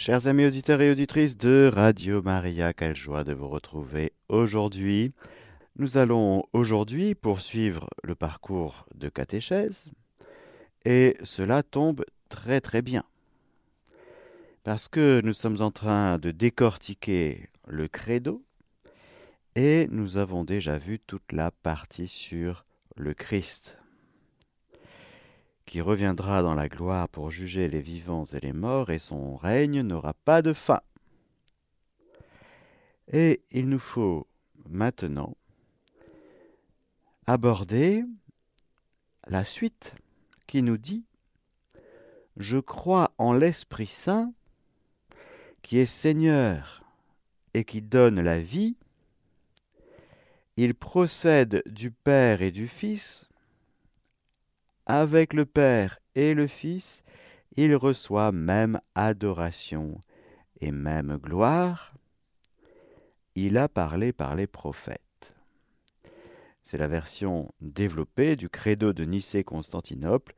Chers amis auditeurs et auditrices de Radio Maria, quelle joie de vous retrouver aujourd'hui. Nous allons aujourd'hui poursuivre le parcours de catéchèse et cela tombe très très bien parce que nous sommes en train de décortiquer le credo et nous avons déjà vu toute la partie sur le Christ qui reviendra dans la gloire pour juger les vivants et les morts, et son règne n'aura pas de fin. Et il nous faut maintenant aborder la suite qui nous dit Je crois en l'Esprit Saint qui est Seigneur et qui donne la vie. Il procède du Père et du Fils avec le Père et le Fils, il reçoit même adoration et même gloire. Il a parlé par les prophètes. C'est la version développée du credo de Nicée-Constantinople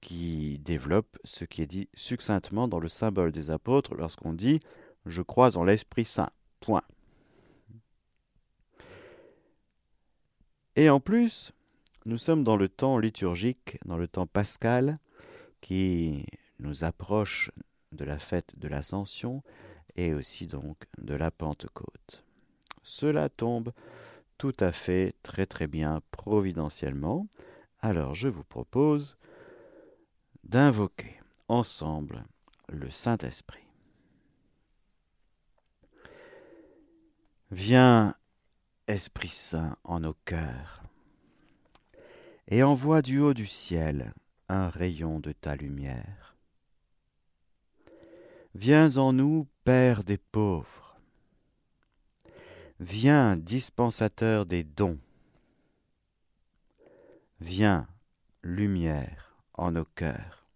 qui développe ce qui est dit succinctement dans le symbole des apôtres lorsqu'on dit Je crois en l'Esprit Saint. Point. Et en plus, nous sommes dans le temps liturgique, dans le temps pascal, qui nous approche de la fête de l'Ascension et aussi donc de la Pentecôte. Cela tombe tout à fait très très bien providentiellement. Alors je vous propose d'invoquer ensemble le Saint-Esprit. Viens, Esprit Saint, en nos cœurs et envoie du haut du ciel un rayon de ta lumière. Viens en nous, Père des pauvres. Viens, dispensateur des dons. Viens, lumière en nos cœurs.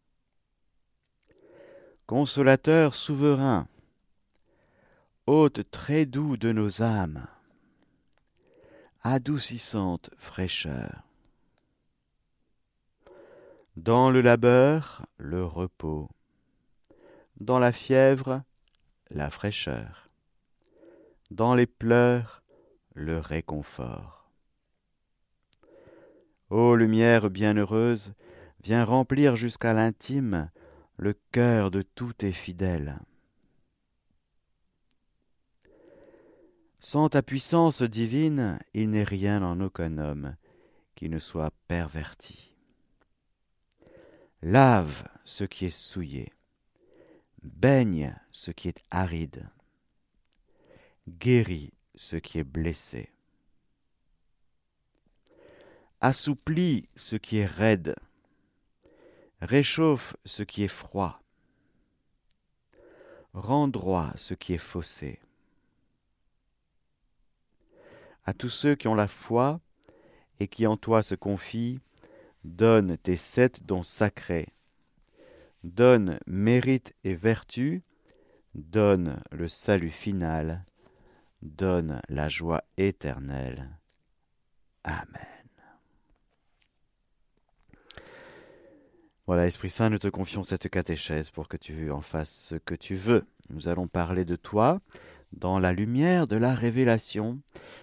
Consolateur souverain, hôte très doux de nos âmes, adoucissante fraîcheur dans le labeur, le repos. Dans la fièvre, la fraîcheur. Dans les pleurs, le réconfort. Ô lumière bienheureuse, viens remplir jusqu'à l'intime le cœur de tous tes fidèles. Sans ta puissance divine, il n'est rien en aucun homme qui ne soit perverti lave ce qui est souillé, baigne ce qui est aride, guéris ce qui est blessé, assouplis ce qui est raide, réchauffe ce qui est froid, rends droit ce qui est faussé. À tous ceux qui ont la foi et qui en toi se confient, Donne tes sept dons sacrés. Donne mérite et vertu. Donne le salut final. Donne la joie éternelle. Amen. Voilà, Esprit Saint, nous te confions cette catéchèse pour que tu en fasses ce que tu veux. Nous allons parler de toi dans la lumière de la révélation,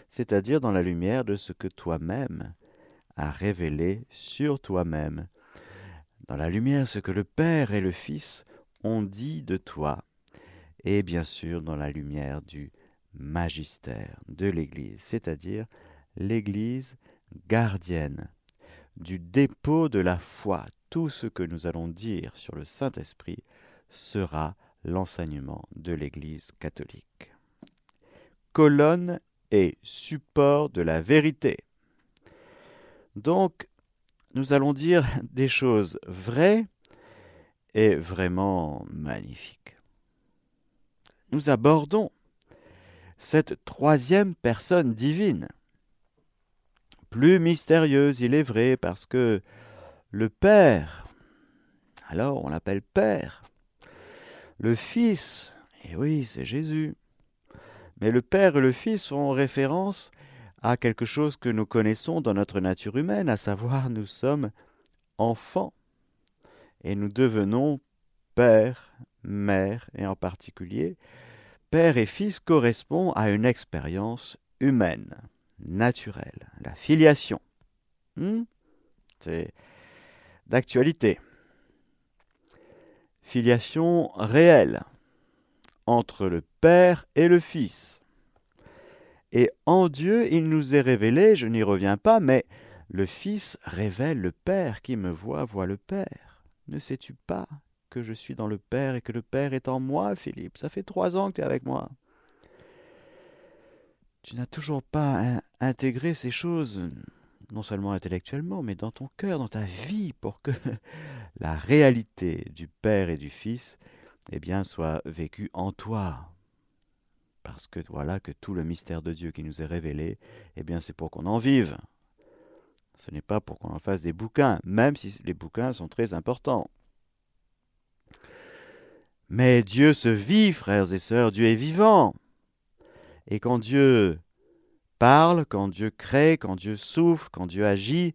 c'est-à-dire dans la lumière de ce que toi-même à révéler sur toi-même, dans la lumière ce que le Père et le Fils ont dit de toi, et bien sûr dans la lumière du magistère de l'Église, c'est-à-dire l'Église gardienne du dépôt de la foi. Tout ce que nous allons dire sur le Saint-Esprit sera l'enseignement de l'Église catholique. Colonne et support de la vérité. Donc, nous allons dire des choses vraies et vraiment magnifiques. Nous abordons cette troisième personne divine, plus mystérieuse, il est vrai, parce que le Père, alors on l'appelle Père, le Fils, et oui, c'est Jésus, mais le Père et le Fils font référence à quelque chose que nous connaissons dans notre nature humaine, à savoir nous sommes enfants et nous devenons père, mère, et en particulier, père et fils correspond à une expérience humaine, naturelle, la filiation. Hmm? C'est d'actualité. Filiation réelle entre le Père et le Fils. Et en Dieu, il nous est révélé, je n'y reviens pas, mais le Fils révèle le Père, qui me voit, voit le Père. Ne sais-tu pas que je suis dans le Père et que le Père est en moi, Philippe? Ça fait trois ans que tu es avec moi. Tu n'as toujours pas intégré ces choses, non seulement intellectuellement, mais dans ton cœur, dans ta vie, pour que la réalité du Père et du Fils eh bien, soit vécue en toi. Parce que voilà que tout le mystère de Dieu qui nous est révélé, eh bien, c'est pour qu'on en vive. Ce n'est pas pour qu'on en fasse des bouquins, même si les bouquins sont très importants. Mais Dieu se vit, frères et sœurs, Dieu est vivant. Et quand Dieu parle, quand Dieu crée, quand Dieu souffle, quand Dieu agit,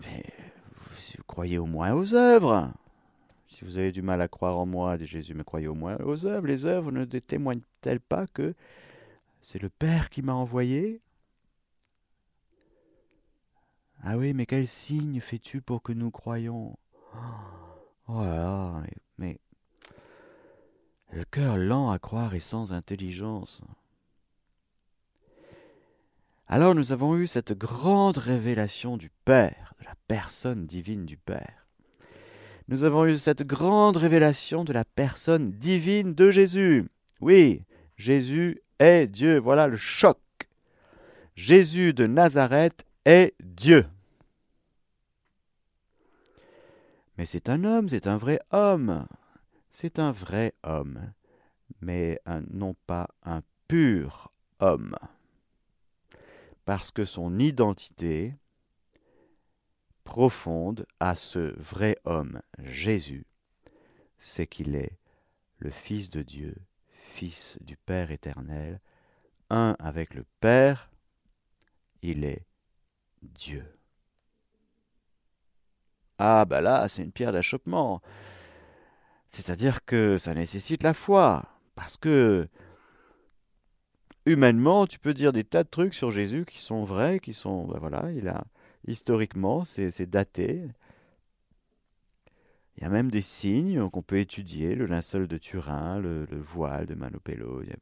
mais vous, croyez au moins aux œuvres. Si vous avez du mal à croire en moi, dit Jésus, mais croyez au moins aux œuvres. Les œuvres ne témoignent-elles pas que c'est le Père qui m'a envoyé? Ah oui, mais quel signe fais-tu pour que nous croyions? Oh là mais le cœur lent à croire et sans intelligence. Alors nous avons eu cette grande révélation du Père, de la personne divine du Père. Nous avons eu cette grande révélation de la personne divine de Jésus. Oui, Jésus est Dieu. Voilà le choc. Jésus de Nazareth est Dieu. Mais c'est un homme, c'est un vrai homme. C'est un vrai homme, mais non pas un pur homme. Parce que son identité profonde à ce vrai homme, Jésus, c'est qu'il est le Fils de Dieu, Fils du Père éternel, un avec le Père, il est Dieu. Ah bah là, c'est une pierre d'achoppement. C'est-à-dire que ça nécessite la foi. Parce que humainement, tu peux dire des tas de trucs sur Jésus qui sont vrais, qui sont. Ben voilà, il a. Historiquement, c'est daté. Il y a même des signes qu'on peut étudier, le linceul de Turin, le, voile de Manopello, le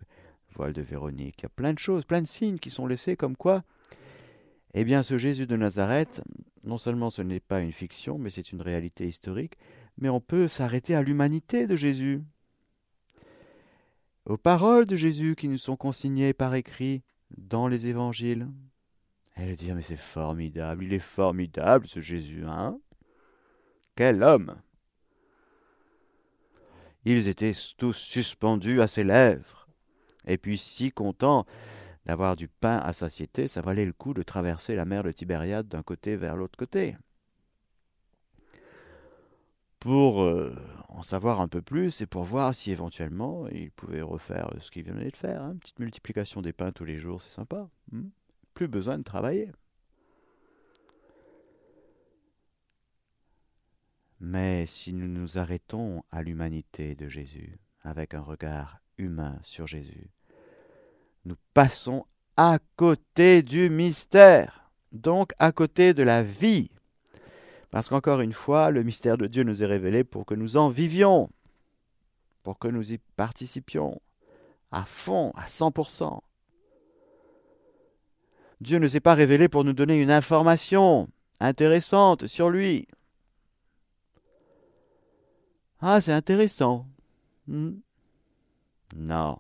voile de Véronique. Il y a plein de choses, plein de signes qui sont laissés comme quoi, eh bien, ce Jésus de Nazareth, non seulement ce n'est pas une fiction, mais c'est une réalité historique, mais on peut s'arrêter à l'humanité de Jésus, aux paroles de Jésus qui nous sont consignées par écrit dans les évangiles. Et dire, mais c'est formidable, il est formidable ce Jésus, hein Quel homme Ils étaient tous suspendus à ses lèvres, et puis si contents d'avoir du pain à satiété, ça valait le coup de traverser la mer de Tibériade d'un côté vers l'autre côté. Pour euh, en savoir un peu plus et pour voir si éventuellement il pouvait refaire ce qu'il venait de faire. Hein. petite multiplication des pains tous les jours, c'est sympa. Hmm. Plus besoin de travailler. Mais si nous nous arrêtons à l'humanité de Jésus, avec un regard humain sur Jésus, nous passons à côté du mystère, donc à côté de la vie. Parce qu'encore une fois, le mystère de Dieu nous est révélé pour que nous en vivions, pour que nous y participions à fond, à 100%. Dieu ne s'est pas révélé pour nous donner une information intéressante sur lui. Ah, c'est intéressant. Hmm. Non.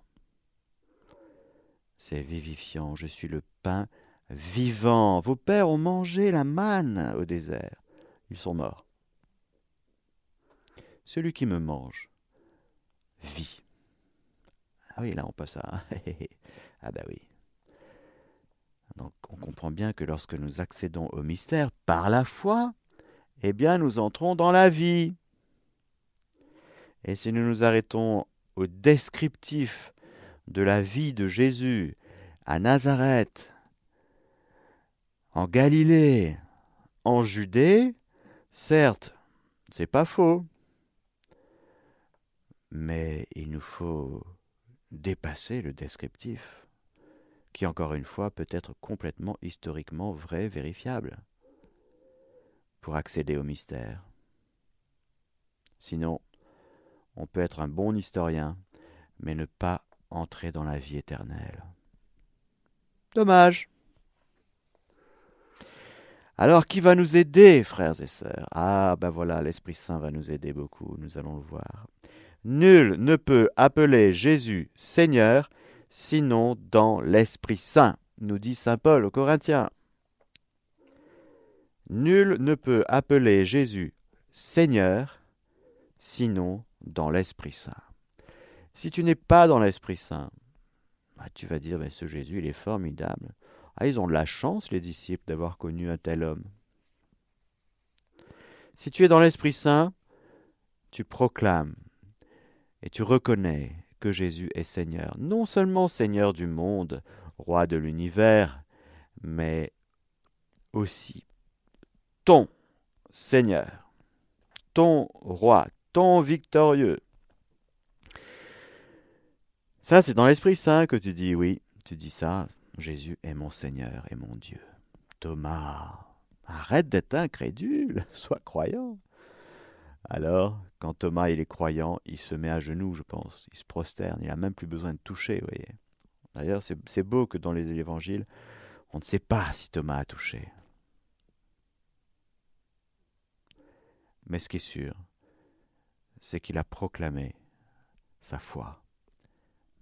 C'est vivifiant, je suis le pain vivant. Vos pères ont mangé la manne au désert. Ils sont morts. Celui qui me mange vit. Ah oui, là on passe à... ah ben oui. Donc on comprend bien que lorsque nous accédons au mystère par la foi, eh bien nous entrons dans la vie. Et si nous nous arrêtons au descriptif de la vie de Jésus à Nazareth, en Galilée, en Judée, certes, c'est pas faux. Mais il nous faut dépasser le descriptif, qui encore une fois peut être complètement historiquement vrai, vérifiable, pour accéder au mystère. Sinon, on peut être un bon historien, mais ne pas entrer dans la vie éternelle. Dommage. Alors qui va nous aider, frères et sœurs? Ah ben voilà, l'Esprit Saint va nous aider beaucoup, nous allons le voir. Nul ne peut appeler Jésus Seigneur sinon dans l'Esprit Saint, nous dit Saint Paul aux Corinthiens. Nul ne peut appeler Jésus Seigneur sinon dans l'Esprit Saint. Si tu n'es pas dans l'Esprit Saint, bah, tu vas dire, mais ce Jésus, il est formidable. Ah, ils ont de la chance, les disciples, d'avoir connu un tel homme. Si tu es dans l'Esprit Saint, tu proclames et tu reconnais que Jésus est Seigneur, non seulement Seigneur du monde, roi de l'univers, mais aussi ton Seigneur, ton roi, ton victorieux. Ça, c'est dans l'Esprit Saint que tu dis oui, tu dis ça, Jésus est mon Seigneur et mon Dieu. Thomas, arrête d'être incrédule, sois croyant. Alors, quand Thomas est croyant, il se met à genoux, je pense, il se prosterne, il n'a même plus besoin de toucher, vous voyez. D'ailleurs, c'est beau que dans les évangiles, on ne sait pas si Thomas a touché. Mais ce qui est sûr, c'est qu'il a proclamé sa foi.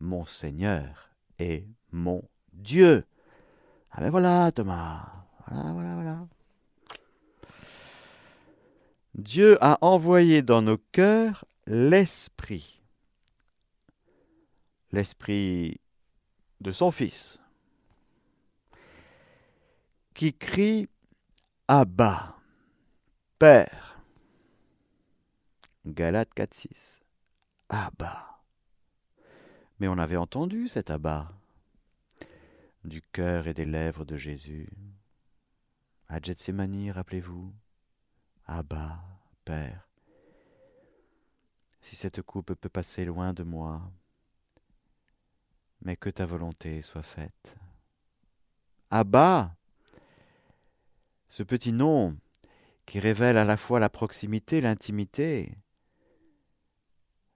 Mon Seigneur est mon Dieu. Ah ben voilà, Thomas. Voilà, voilà, voilà. Dieu a envoyé dans nos cœurs l'Esprit. L'Esprit de son Fils, qui crie Abba, Père. Galates 4.6. Abba. Mais on avait entendu cet Abba du cœur et des lèvres de Jésus. À Gethsemane, rappelez-vous, Abba, Père, si cette coupe peut passer loin de moi, mais que ta volonté soit faite. Abba, ce petit nom qui révèle à la fois la proximité, l'intimité.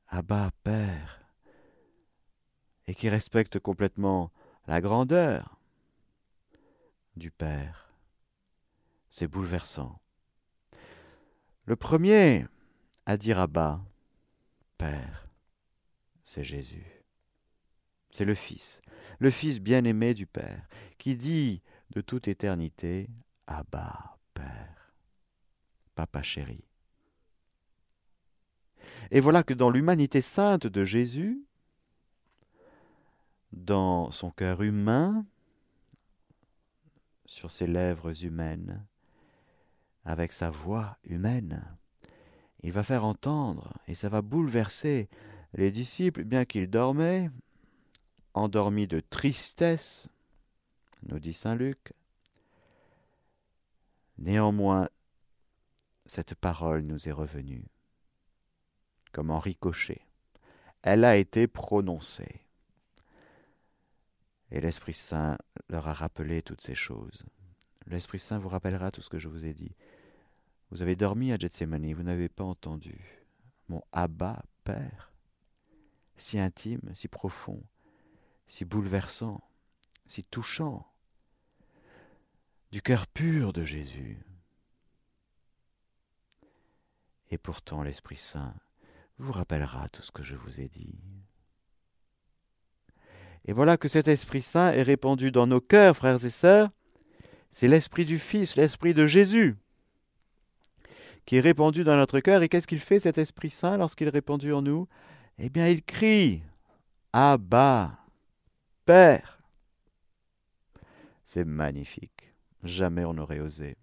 Abba, Père, et qui respecte complètement la grandeur du Père. C'est bouleversant. Le premier à dire Abba, Père, c'est Jésus. C'est le Fils, le Fils bien-aimé du Père, qui dit de toute éternité Abba, Père, Papa chéri. Et voilà que dans l'humanité sainte de Jésus, dans son cœur humain, sur ses lèvres humaines, avec sa voix humaine. Il va faire entendre, et ça va bouleverser les disciples, bien qu'ils dormaient, endormis de tristesse, nous dit Saint Luc. Néanmoins, cette parole nous est revenue, comme en ricochet. Elle a été prononcée. Et l'Esprit Saint leur a rappelé toutes ces choses. L'Esprit Saint vous rappellera tout ce que je vous ai dit. Vous avez dormi à Gethsemane, vous n'avez pas entendu. Mon Abba, Père, si intime, si profond, si bouleversant, si touchant, du cœur pur de Jésus. Et pourtant l'Esprit Saint vous rappellera tout ce que je vous ai dit. Et voilà que cet Esprit Saint est répandu dans nos cœurs, frères et sœurs. C'est l'Esprit du Fils, l'Esprit de Jésus, qui est répandu dans notre cœur. Et qu'est-ce qu'il fait, cet Esprit Saint, lorsqu'il est répandu en nous? Eh bien, il crie Abba, Père. C'est magnifique. Jamais on n'aurait osé.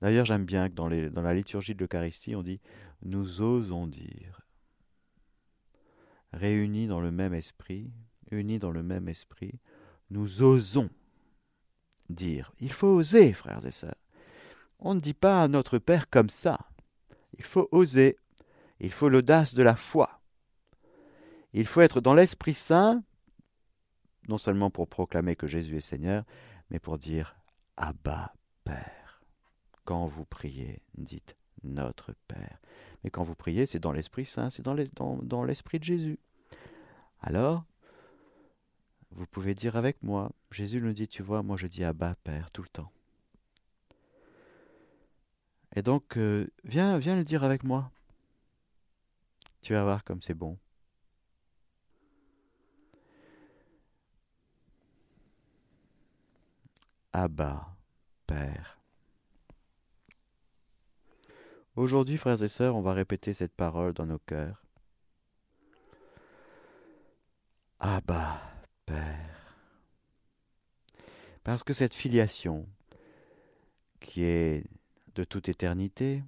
D'ailleurs, j'aime bien que dans, la liturgie de l'Eucharistie, on dit Nous osons dire. Réunis dans le même esprit, unis dans le même esprit, nous osons dire. Il faut oser, frères et sœurs. On ne dit pas à notre Père comme ça. Il faut oser. Il faut l'audace de la foi. Il faut être dans l'Esprit Saint, non seulement pour proclamer que Jésus est Seigneur, mais pour dire Abba, Père. Quand vous priez, dites Notre Père. Mais quand vous priez, c'est dans l'Esprit Saint, c'est dans l'Esprit de Jésus. Alors, vous pouvez dire avec moi, Jésus nous dit, tu vois, moi je dis Abba, Père, tout le temps. Et donc, euh, viens, viens le dire avec moi. Tu vas voir comme c'est bon. Abba, Père. Aujourd'hui, frères et sœurs, on va répéter cette parole dans nos cœurs. Abba, Père. Parce que cette filiation, qui est de toute éternité,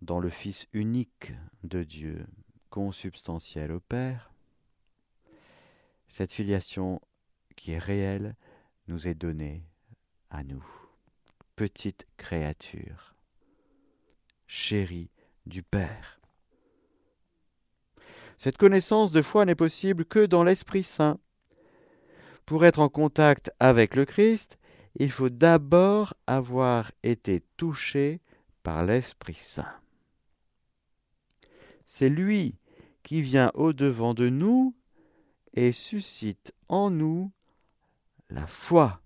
dans le Fils unique de Dieu, consubstantiel au Père, cette filiation qui est réelle nous est donnée à nous, petite créature, chérie du Père. Cette connaissance de foi n'est possible que dans l'Esprit Saint. Pour être en contact avec le Christ, il faut d'abord avoir été touché par l'Esprit Saint. C'est lui qui vient au-devant de nous et suscite en nous la foi.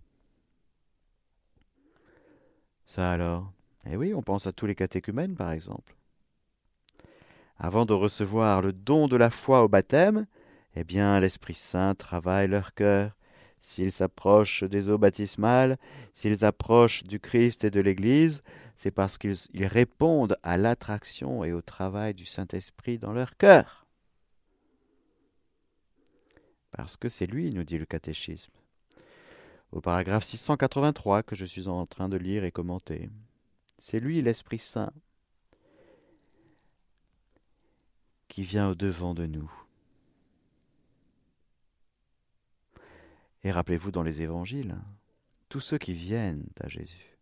Ça alors? Eh oui, on pense à tous les catéchumènes par exemple. Avant de recevoir le don de la foi au baptême, eh bien l'Esprit Saint travaille leur cœur S'ils s'approchent des eaux baptismales, s'ils approchent du Christ et de l'Église, c'est parce qu'ils répondent à l'attraction et au travail du Saint-Esprit dans leur cœur. Parce que c'est lui, nous dit le catéchisme. Au paragraphe 683 que je suis en train de lire et commenter. C'est lui, l'Esprit Saint, qui vient au-devant de nous Et rappelez-vous dans les évangiles, tous ceux qui viennent à Jésus,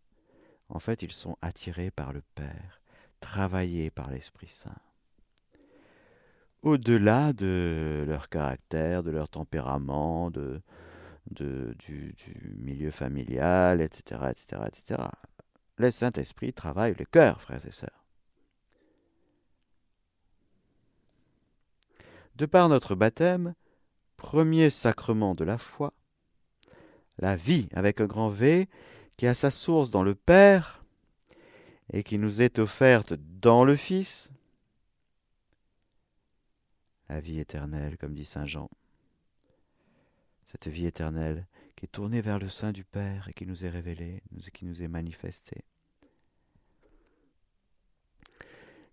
en fait, ils sont attirés par le Père, travaillés par l'Esprit Saint. Au-delà de leur caractère, de leur tempérament, de, du, milieu familial, etc., etc., etc. Le Saint-Esprit travaille le cœur, frères et sœurs. De par notre baptême, premier sacrement de la foi, la vie avec un grand V, qui a sa source dans le Père et qui nous est offerte dans le Fils. La vie éternelle, comme dit Saint Jean. Cette vie éternelle qui est tournée vers le sein du Père et qui nous est révélée, qui nous est manifestée.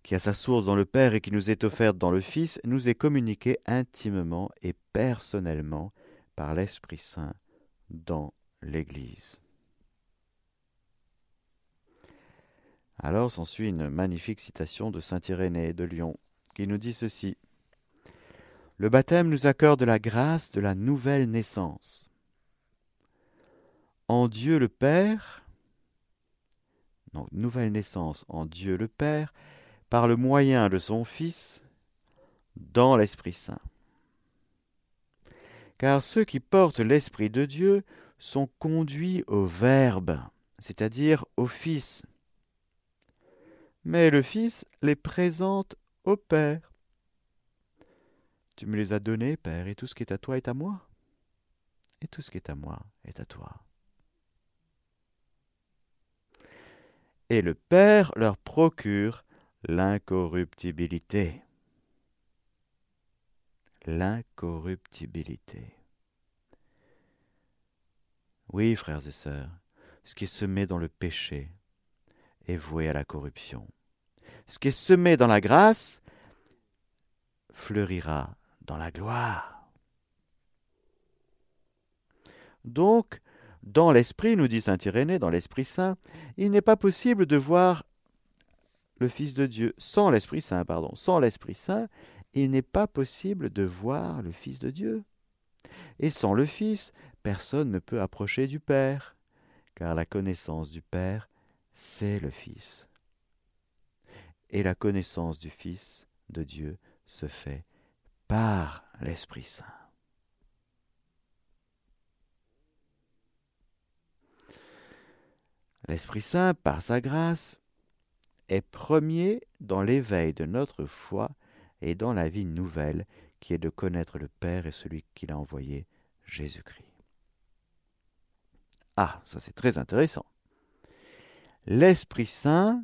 qui a sa source dans le Père et qui nous est offerte dans le Fils, nous est communiquée intimement et personnellement par l'Esprit Saint dans l'Église. Alors s'ensuit une magnifique citation de Saint Irénée de Lyon, qui nous dit ceci. Le baptême nous accorde la grâce de la nouvelle naissance. En Dieu le Père, donc nouvelle naissance en Dieu le Père, par le moyen de son Fils, dans l'Esprit Saint car ceux qui portent l'Esprit de Dieu sont conduits au Verbe, c'est-à-dire au Fils. Mais le Fils les présente au Père. Tu me les as donnés, Père, et tout ce qui est à toi est à moi. Et tout ce qui est à moi est à toi. Et le Père leur procure l'incorruptibilité l'incorruptibilité. Oui, frères et sœurs, ce qui est semé dans le péché est voué à la corruption. Ce qui est semé dans la grâce fleurira dans la gloire. Donc, dans l'Esprit, nous dit Saint Irénée, dans l'Esprit Saint, il n'est pas possible de voir le Fils de Dieu sans l'Esprit Saint, pardon, sans l'Esprit Saint, il n'est pas possible de voir le Fils de Dieu. Et sans le Fils, personne ne peut approcher du Père, car la connaissance du Père, c'est le Fils. Et la connaissance du Fils de Dieu se fait par l'Esprit Saint. L'Esprit Saint, par sa grâce, est premier dans l'éveil de notre foi et dans la vie nouvelle qui est de connaître le Père et celui qui l'a envoyé, Jésus-Christ. Ah, ça c'est très intéressant. L'Esprit Saint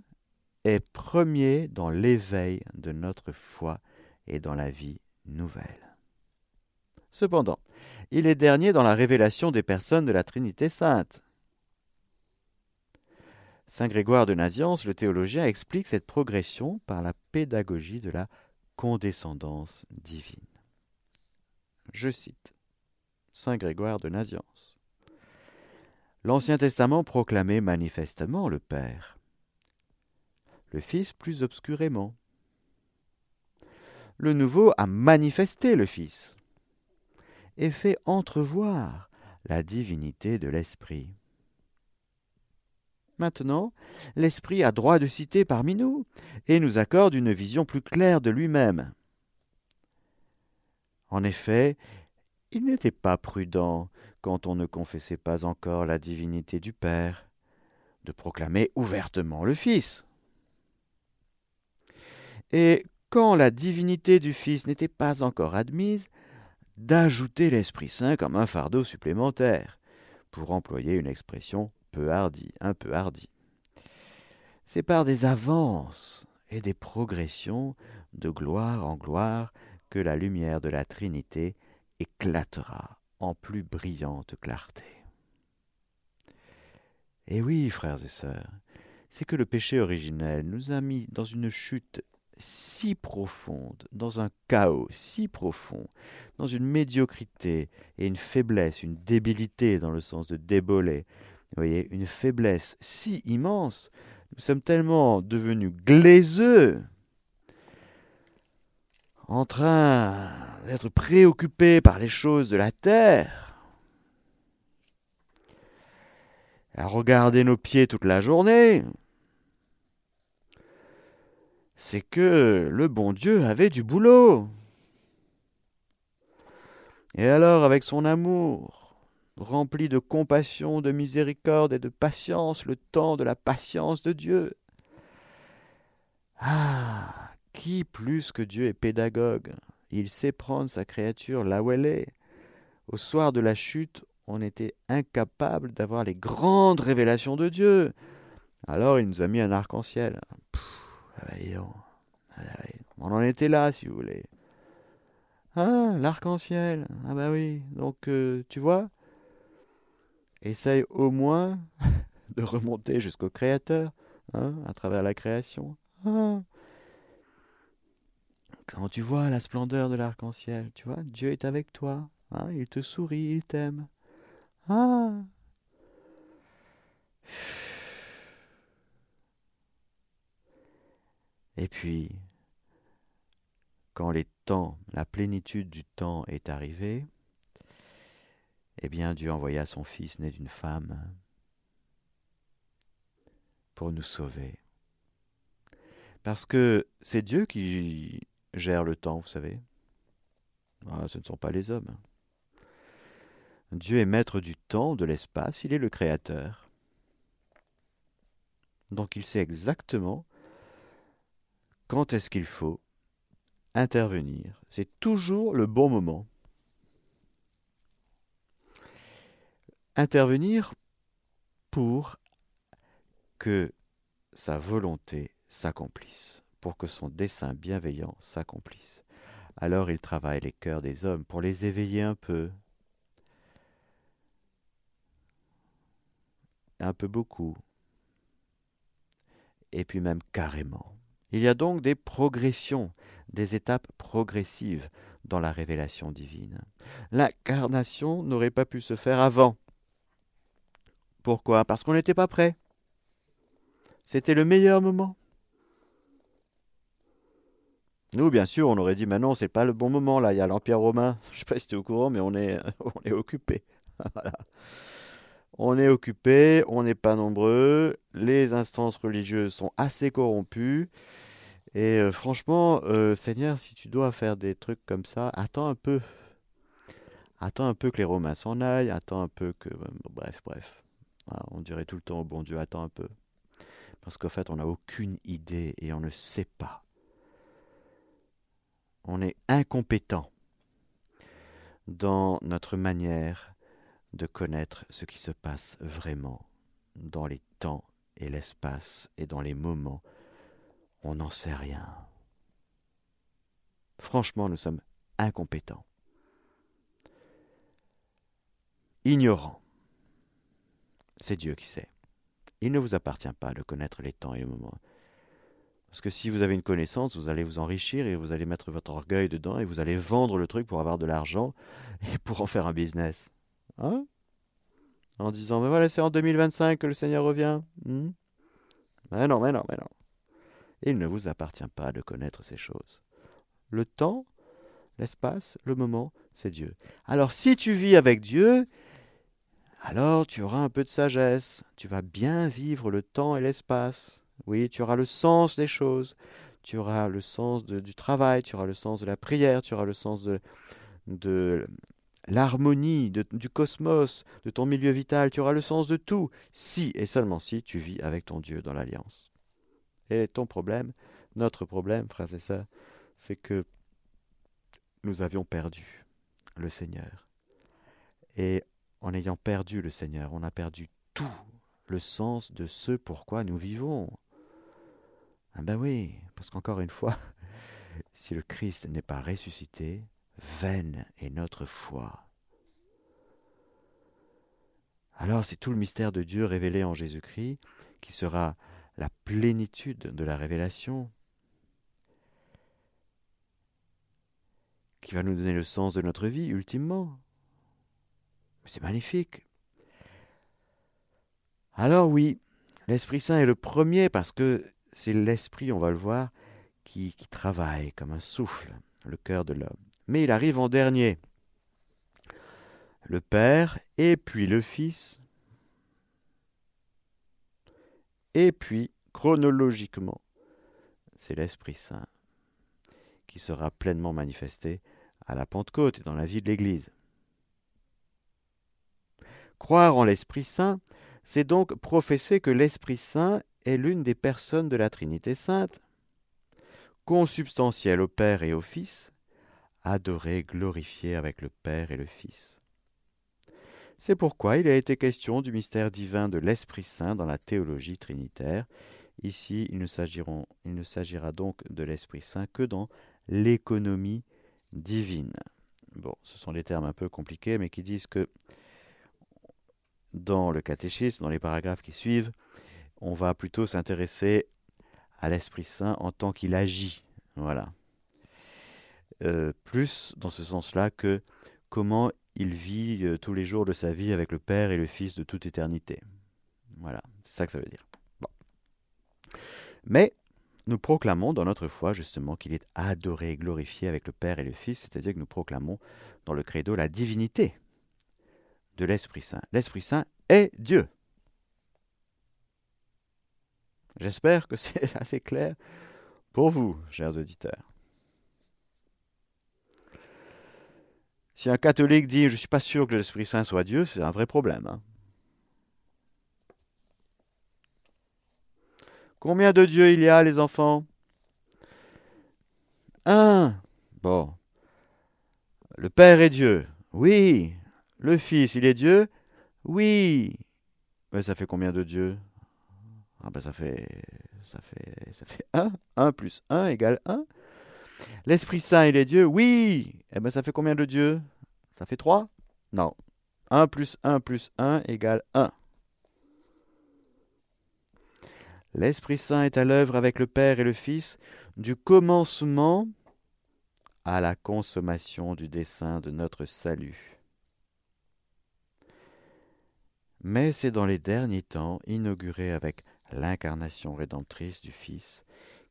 est premier dans l'éveil de notre foi et dans la vie nouvelle. Cependant, il est dernier dans la révélation des personnes de la Trinité sainte. Saint Grégoire de Naziance, le théologien, explique cette progression par la pédagogie de la condescendance divine. Je cite Saint Grégoire de Naziance. L'Ancien Testament proclamait manifestement le Père, le Fils plus obscurément. Le Nouveau a manifesté le Fils et fait entrevoir la divinité de l'Esprit. Maintenant, l'Esprit a droit de citer parmi nous et nous accorde une vision plus claire de lui-même. En effet, il n'était pas prudent, quand on ne confessait pas encore la divinité du Père, de proclamer ouvertement le Fils. Et quand la divinité du Fils n'était pas encore admise, d'ajouter l'Esprit Saint comme un fardeau supplémentaire, pour employer une expression peu hardie, un peu hardie. C'est par des avances et des progressions de gloire en gloire que la lumière de la Trinité éclatera en plus brillante clarté. Et oui, frères et sœurs, c'est que le péché originel nous a mis dans une chute si profonde, dans un chaos si profond, dans une médiocrité et une faiblesse, une débilité dans le sens de débolé, vous voyez, une faiblesse si immense, nous sommes tellement devenus glaiseux en train d'être préoccupé par les choses de la terre, à regarder nos pieds toute la journée, c'est que le bon Dieu avait du boulot. Et alors, avec son amour, rempli de compassion, de miséricorde et de patience, le temps de la patience de Dieu. Ah, qui plus que Dieu est pédagogue? Il sait prendre sa créature là où elle est. Au soir de la chute, on était incapable d'avoir les grandes révélations de Dieu. Alors il nous a mis un arc-en-ciel. On en était là, si vous voulez. Ah, l'arc-en-ciel. Ah bah oui. Donc, euh, tu vois, essaye au moins de remonter jusqu'au Créateur, hein, à travers la création. Ah. Quand tu vois la splendeur de l'arc-en-ciel, tu vois, Dieu est avec toi, hein, il te sourit, il t'aime. Ah Et puis, quand les temps, la plénitude du temps est arrivée, eh bien Dieu envoya son Fils né d'une femme pour nous sauver. Parce que c'est Dieu qui gère le temps, vous savez. Ah, ce ne sont pas les hommes. Dieu est maître du temps, de l'espace, il est le créateur. Donc il sait exactement quand est-ce qu'il faut intervenir. C'est toujours le bon moment. Intervenir pour que sa volonté s'accomplisse, pour que son dessein bienveillant s'accomplisse. Alors il travaille les cœurs des hommes pour les éveiller un peu, un peu beaucoup, et puis même carrément. Il y a donc des progressions, des étapes progressives dans la révélation divine. L'incarnation n'aurait pas pu se faire avant. Pourquoi? Parce qu'on n'était pas prêt. C'était le meilleur moment. Nous, bien sûr, on aurait dit, mais non, c'est pas le bon moment, là, il y a l'Empire romain. Je ne sais pas si tu es au courant, mais on est, on occupé. On est occupé, on n'est pas nombreux, les instances religieuses sont assez corrompues, Et euh, franchement, euh, Seigneur, si tu dois faire des trucs comme ça, attends un peu. Attends un peu que les Romains s'en aillent, attends un peu que... bref, bref. Ah, on dirait tout le temps au bon Dieu, attends un peu. Parce qu'en fait, on n'a aucune idée et on ne sait pas. On est incompétent dans notre manière de connaître ce qui se passe vraiment dans les temps et l'espace et dans les moments. On n'en sait rien. Franchement, nous sommes incompétents. Ignorants. C'est Dieu qui sait. Il ne vous appartient pas de connaître les temps et les moments. Parce que si vous avez une connaissance, vous allez vous enrichir et vous allez mettre votre orgueil dedans et vous allez vendre le truc pour avoir de l'argent et pour en faire un business. Hein? En disant, mais voilà, c'est en 2025 que le Seigneur revient. Hmm? Mais non, mais non, mais non. Il ne vous appartient pas de connaître ces choses. Le temps, l'espace, le moment, c'est Dieu. Alors si tu vis avec Dieu, alors tu auras un peu de sagesse, tu vas bien vivre le temps et l'espace. Oui, tu auras le sens des choses, tu auras le sens du travail, tu auras le sens de la prière, tu auras le sens de, l'harmonie du cosmos, de ton milieu vital, tu auras le sens de tout, si et seulement si tu vis avec ton Dieu dans l'alliance. Et ton problème, notre problème, frères et sœurs, c'est que nous avions perdu le Seigneur. Et en ayant perdu le Seigneur, on a perdu tout le sens de ce pourquoi nous vivons. Ah ben oui, parce qu'encore une fois, si le Christ n'est pas ressuscité, vaine est notre foi. Alors c'est tout le mystère de Dieu révélé en Jésus-Christ qui sera la plénitude de la révélation, qui va nous donner le sens de notre vie ultimement. C'est magnifique. Alors oui, l'Esprit Saint est le premier parce que c'est l'Esprit, on va le voir, qui, travaille comme un souffle, le cœur de l'homme. Mais il arrive en dernier. Le Père et puis le Fils. Et puis, chronologiquement, c'est l'Esprit Saint qui sera pleinement manifesté à la Pentecôte et dans la vie de l'Église. Croire en l'Esprit Saint, c'est donc professer que l'Esprit Saint est l'une des personnes de la Trinité sainte, consubstantielle au Père et au Fils, adoré, glorifié avec le Père et le Fils. C'est pourquoi il a été question du mystère divin de l'Esprit Saint dans la théologie trinitaire. Ici, il ne, il ne s'agira donc de l'Esprit Saint que dans l'économie divine. Bon, ce sont des termes un peu compliqués, mais qui disent que dans le catéchisme, dans les paragraphes qui suivent, on va plutôt s'intéresser à l'Esprit Saint en tant qu'il agit. Voilà. Euh, plus dans ce sens-là que comment il vit euh, tous les jours de sa vie avec le Père et le Fils de toute éternité. Voilà, c'est ça que ça veut dire. Mais nous proclamons dans notre foi justement qu'il est adoré et glorifié avec le Père et le Fils, c'est-à-dire que nous proclamons dans le credo la divinité de l'Esprit Saint. L'Esprit Saint est Dieu. J'espère que c'est assez clair pour vous, chers auditeurs. Si un catholique dit je ne suis pas sûr que l'Esprit Saint soit Dieu, c'est un vrai problème. Hein. Combien de dieux il y a, les enfants? Un. Bon. Le Père est Dieu. Oui. Le Fils, il est Dieu? Oui. Mais ça fait combien de dieux? Ah ben ça fait ça fait ça fait 1. 1 plus 1 égale 1. L'Esprit Saint, il est Dieu? Oui. Eh ben ça fait combien de dieux? Ça fait 3 Non. 1 plus 1 plus 1 égale 1. L'Esprit Saint est à l'œuvre avec le Père et le Fils du commencement à la consommation du dessein de notre salut. Mais c'est dans les derniers temps, inauguré avec l'incarnation rédemptrice du Fils,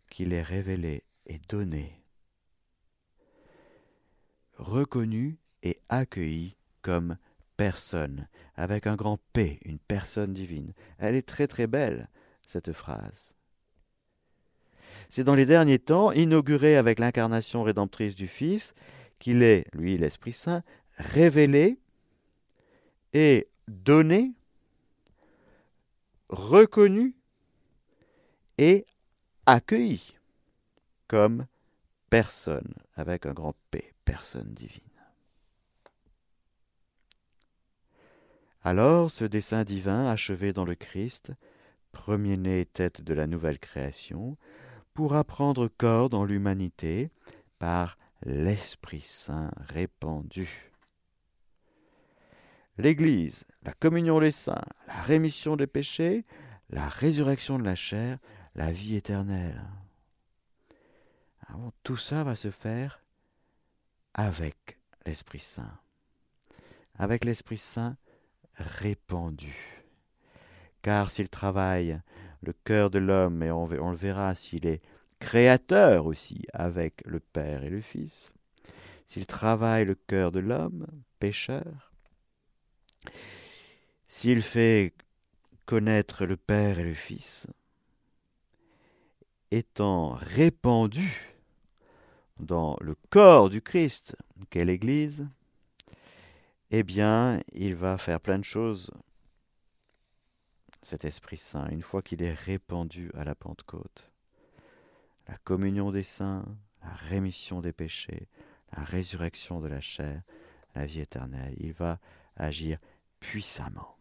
qu'il est révélé et donné, reconnu et accueilli comme personne, avec un grand P, une personne divine. Elle est très très belle, cette phrase. c'est dans les derniers temps, inauguré avec l'incarnation rédemptrice du Fils, qu'il est, lui, l'Esprit Saint, révélé et donné, reconnu et accueilli comme personne, avec un grand P, personne divine. Alors ce dessein divin achevé dans le Christ, premier-né tête de la nouvelle création, pourra prendre corps dans l'humanité par l'Esprit Saint répandu. L'Église, la communion des saints, la rémission des péchés, la résurrection de la chair, la vie éternelle. tout ça va se faire avec l'Esprit Saint. Avec l'Esprit Saint répandu. Car s'il travaille le cœur de l'homme, et on, le verra s'il est créateur aussi avec le Père et le Fils, s'il travaille le cœur de l'homme, pécheur, s'il fait connaître le Père et le Fils, étant répandu dans le corps du Christ, qu'est l'Église, eh bien, il va faire plein de choses, cet Esprit Saint, une fois qu'il est répandu à la Pentecôte. La communion des saints, la rémission des péchés, la résurrection de la chair, la vie éternelle. Il va agir puissamment.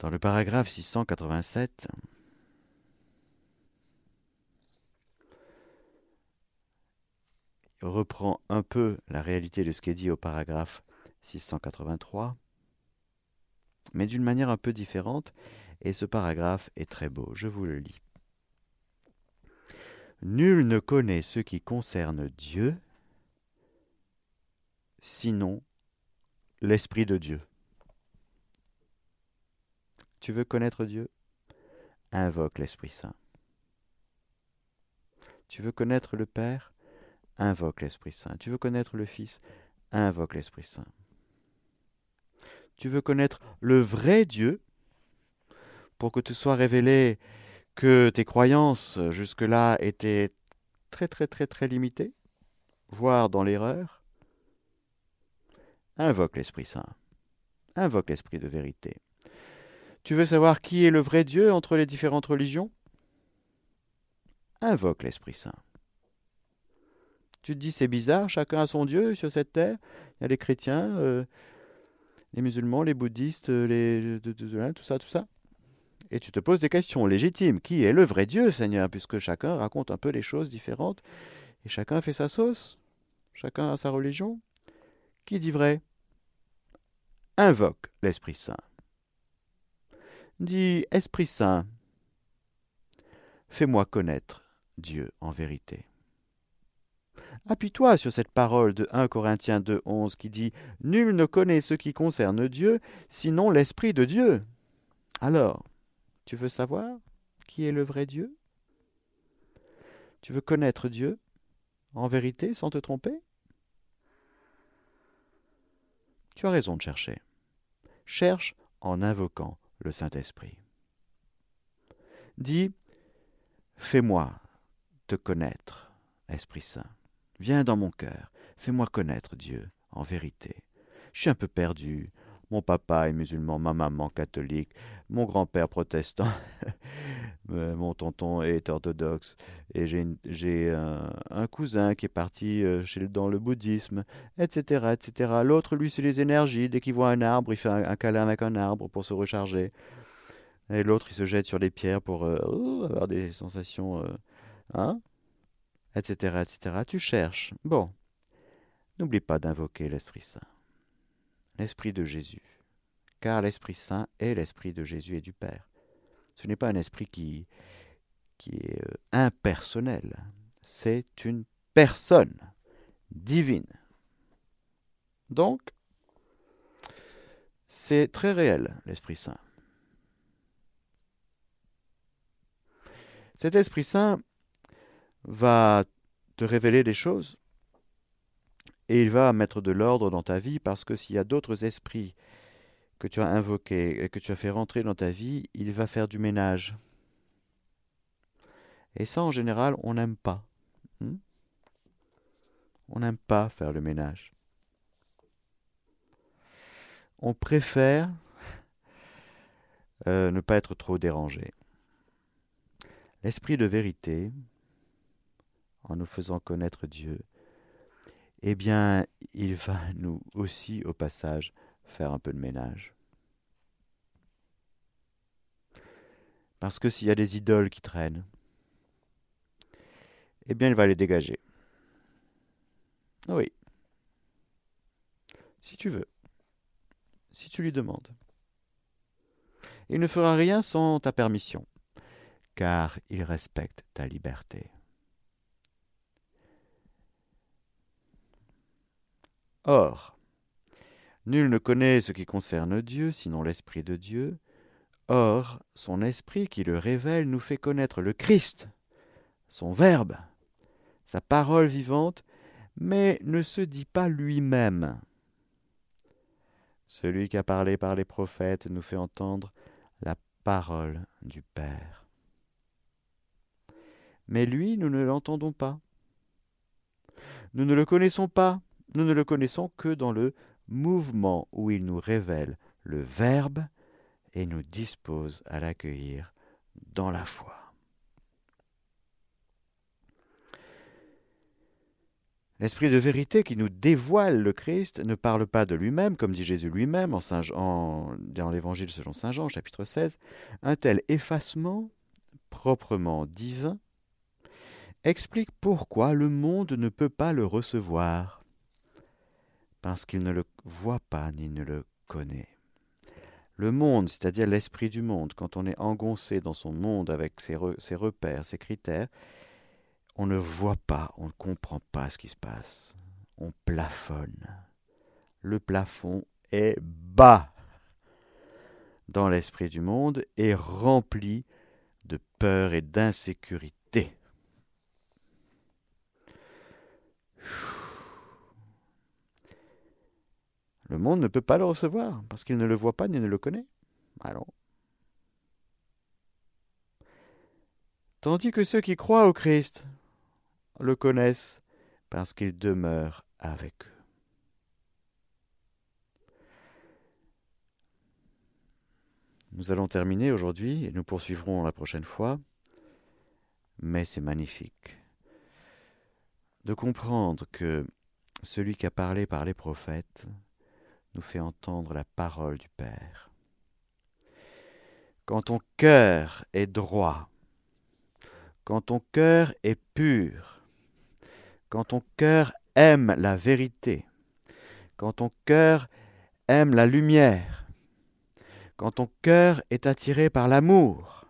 Dans le paragraphe 687, il reprend un peu la réalité de ce qui est dit au paragraphe 683, mais d'une manière un peu différente, et ce paragraphe est très beau, je vous le lis. Nul ne connaît ce qui concerne Dieu, sinon l'Esprit de Dieu. Tu veux connaître Dieu? Invoque l'Esprit Saint. Tu veux connaître le Père? Invoque l'Esprit Saint. Tu veux connaître le Fils? Invoque l'Esprit Saint. Tu veux connaître le vrai Dieu? Pour que tu sois révélé que tes croyances jusque-là étaient très très très très limitées, voire dans l'erreur Invoque l'Esprit Saint. Invoque l'Esprit de vérité. Tu veux savoir qui est le vrai Dieu entre les différentes religions? Invoque l'Esprit Saint. Tu te dis c'est bizarre, chacun a son Dieu sur cette terre. Il y a les chrétiens, euh, les musulmans, les bouddhistes, les, tout ça, tout ça. Et tu te poses des questions légitimes. Qui est le vrai Dieu, Seigneur Puisque chacun raconte un peu les choses différentes et chacun fait sa sauce. Chacun a sa religion. Qui dit vrai Invoque l'Esprit Saint. Dis, Esprit Saint, fais-moi connaître Dieu en vérité. Appuie-toi sur cette parole de 1 Corinthiens 2, 11 qui dit Nul ne connaît ce qui concerne Dieu, sinon l'Esprit de Dieu. Alors, tu veux savoir qui est le vrai Dieu? Tu veux connaître Dieu en vérité sans te tromper? Tu as raison de chercher. Cherche en invoquant le Saint-Esprit. Dis, fais-moi te connaître, Esprit Saint. Viens dans mon cœur, fais-moi connaître Dieu en vérité. Je suis un peu perdu. Mon papa est musulman, ma maman catholique, mon grand-père protestant, euh, mon tonton est orthodoxe, et j'ai un, cousin qui est parti euh, chez, dans le bouddhisme, etc. etc. L'autre, lui, c'est les énergies. Dès qu'il voit un arbre, il fait un, câlin avec un arbre pour se recharger. Et l'autre, il se jette sur les pierres pour euh, oh, avoir des sensations. hein etc., etc. Tu cherches. Bon. N'oublie pas d'invoquer l'Esprit Saint l'Esprit de Jésus, car l'Esprit Saint est l'Esprit de Jésus et du Père. Ce n'est pas un esprit qui, est euh, impersonnel, c'est une personne divine. Donc, c'est très réel, l'Esprit Saint. Cet Esprit Saint va te révéler des choses et il va mettre de l'ordre dans ta vie parce que s'il y a d'autres esprits que tu as invoqué et que tu as fait rentrer dans ta vie, il va faire du ménage. Et ça, en général, on n'aime pas. Hmm? on n'aime pas faire le ménage. On préfère euh, ne pas être trop dérangé. L'esprit de vérité, en nous faisant connaître Dieu, eh bien, il va nous aussi, au passage, faire un peu de ménage. Parce que s'il y a des idoles qui traînent, eh bien, il va les dégager. Oui. Si tu veux. Si tu lui demandes. Il ne fera rien sans ta permission, car il respecte ta liberté. Or, nul ne connaît ce qui concerne Dieu, sinon l'Esprit de Dieu. Or, son Esprit qui le révèle nous fait connaître le Christ, son Verbe, sa parole vivante, mais ne se dit pas lui-même. Celui qui a parlé par les prophètes nous fait entendre la parole du Père. Mais lui, nous ne l'entendons pas. Nous ne le connaissons pas, nous ne le connaissons que dans le mouvement où il nous révèle le Verbe et nous dispose à l'accueillir dans la foi. L'esprit de vérité qui nous dévoile le Christ ne parle pas de lui-même, comme dit Jésus lui-même dans l'Évangile selon Saint Jean, chapitre 16. Un tel effacement, proprement divin, explique pourquoi le monde ne peut pas le recevoir, parce qu'il ne le voit pas ni ne le connaît. Le monde, c'est-à-dire l'esprit du monde, quand on est engoncé dans son monde avec ses repères, ses critères, on ne voit pas, on ne comprend pas ce qui se passe. On plafonne. Le plafond est bas dans l'esprit du monde et rempli de peur et d'insécurité. Le monde ne peut pas le recevoir parce qu'il ne le voit pas ni ne le connaît. Allons. Tandis que ceux qui croient au Christ le connaissent parce qu'il demeure avec eux. Nous allons terminer aujourd'hui et nous poursuivrons la prochaine fois, mais c'est magnifique de comprendre que celui qui a parlé par les prophètes nous fait entendre la parole du Père. Quand ton cœur est droit, quand ton cœur est pur, quand ton cœur aime la vérité, quand ton cœur aime la lumière, quand ton cœur est attiré par l'amour,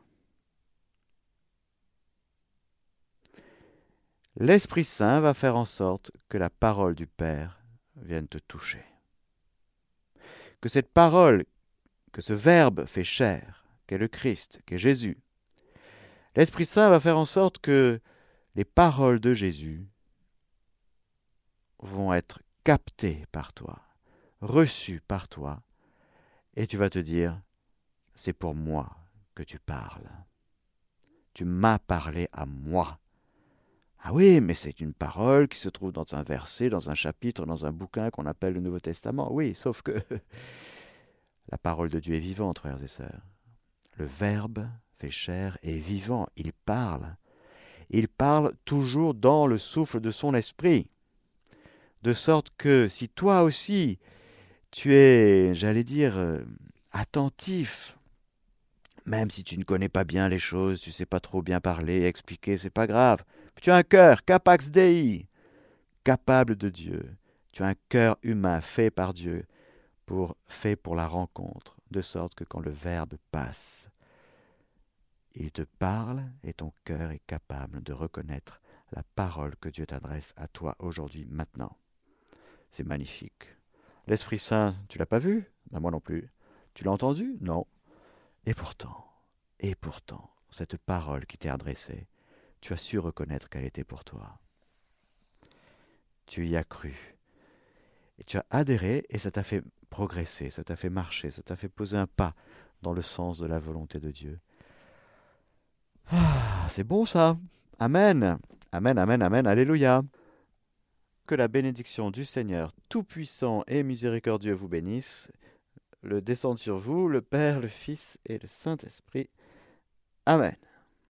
l'Esprit Saint va faire en sorte que la parole du Père vienne te toucher. Que cette parole, que ce Verbe fait chair, qu'est le Christ, qu'est Jésus, l'Esprit Saint va faire en sorte que les paroles de Jésus vont être captés par toi, reçus par toi, et tu vas te dire, c'est pour moi que tu parles. Tu m'as parlé à moi. Ah oui, mais c'est une parole qui se trouve dans un verset, dans un chapitre, dans un bouquin qu'on appelle le Nouveau Testament. Oui, sauf que la parole de Dieu est vivante, frères et sœurs. Le Verbe fait chair et vivant, il parle. Il parle toujours dans le souffle de son esprit de sorte que si toi aussi tu es, j'allais dire, euh, attentif, même si tu ne connais pas bien les choses, tu sais pas trop bien parler, expliquer, c'est pas grave. Tu as un cœur, capax Dei, capable de Dieu. Tu as un cœur humain fait par Dieu, pour, fait pour la rencontre, de sorte que quand le Verbe passe, il te parle et ton cœur est capable de reconnaître la parole que Dieu t'adresse à toi aujourd'hui, maintenant. C'est magnifique. L'Esprit Saint, tu l'as pas vu? Ben Moi non plus. Tu l'as entendu? Non. Et pourtant, et pourtant, cette parole qui t'est adressée, tu as su reconnaître qu'elle était pour toi. Tu y as cru. Et tu as adhéré et ça t'a fait progresser, ça t'a fait marcher, ça t'a fait poser un pas dans le sens de la volonté de Dieu. Ah, c'est bon ça. Amen. Amen, amen, amen. Alléluia. Que la bénédiction du Seigneur Tout-Puissant et Miséricordieux vous bénisse, le descende sur vous, le Père, le Fils et le Saint-Esprit. Amen.